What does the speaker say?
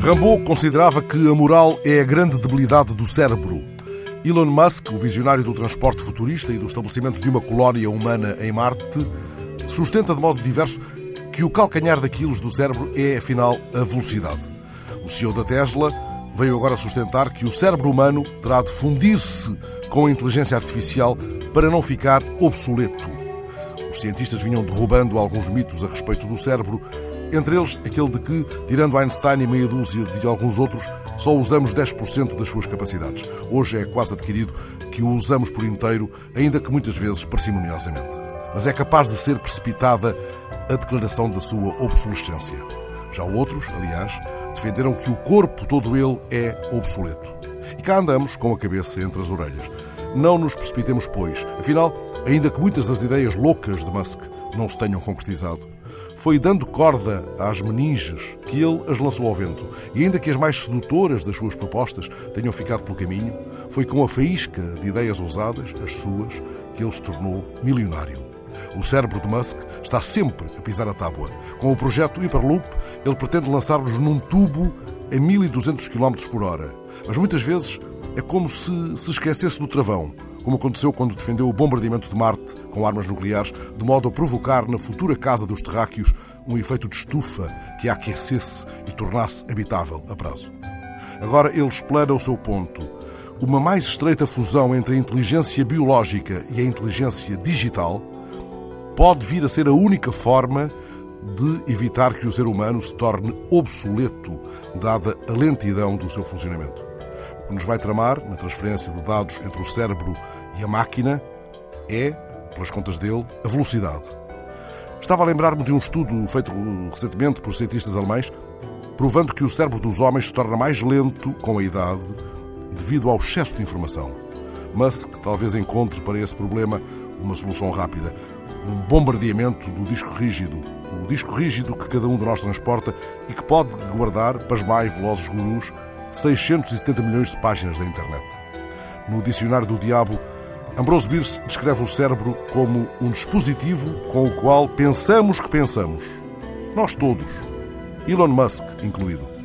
Rambo considerava que a moral é a grande debilidade do cérebro. Elon Musk, o visionário do transporte futurista e do estabelecimento de uma colónia humana em Marte, sustenta de modo diverso que o calcanhar daquilo do cérebro é, afinal, a velocidade. O CEO da Tesla veio agora sustentar que o cérebro humano terá de fundir-se com a inteligência artificial para não ficar obsoleto. Os cientistas vinham derrubando alguns mitos a respeito do cérebro entre eles, aquele de que, tirando Einstein e meia dúzia de alguns outros, só usamos 10% das suas capacidades. Hoje é quase adquirido que o usamos por inteiro, ainda que muitas vezes parcimoniosamente. Mas é capaz de ser precipitada a declaração da sua obsolescência. Já outros, aliás, defenderam que o corpo todo ele é obsoleto. E cá andamos com a cabeça entre as orelhas. Não nos precipitemos, pois. Afinal, ainda que muitas das ideias loucas de Musk não se tenham concretizado, foi dando corda às meninges que ele as lançou ao vento. E ainda que as mais sedutoras das suas propostas tenham ficado pelo caminho, foi com a faísca de ideias ousadas, as suas, que ele se tornou milionário. O cérebro de Musk está sempre a pisar a tábua. Com o projeto Hyperloop, ele pretende lançar-nos num tubo a 1200 km por hora. Mas muitas vezes é como se se esquecesse do travão como aconteceu quando defendeu o bombardeamento de Marte com armas nucleares, de modo a provocar na futura casa dos terráqueos um efeito de estufa que a aquecesse e tornasse habitável a prazo. Agora ele explana o seu ponto. Uma mais estreita fusão entre a inteligência biológica e a inteligência digital pode vir a ser a única forma de evitar que o ser humano se torne obsoleto, dada a lentidão do seu funcionamento. Que nos vai tramar na transferência de dados entre o cérebro e a máquina é, pelas contas dele, a velocidade. Estava a lembrar-me de um estudo feito recentemente por cientistas alemães, provando que o cérebro dos homens se torna mais lento com a idade devido ao excesso de informação. Musk talvez encontre para esse problema uma solução rápida. Um bombardeamento do disco rígido. O disco rígido que cada um de nós transporta e que pode guardar, pasmai velozes gurus, 670 milhões de páginas da internet. No Dicionário do Diabo, Ambrose Bierce descreve o cérebro como um dispositivo com o qual pensamos que pensamos. Nós todos, Elon Musk incluído.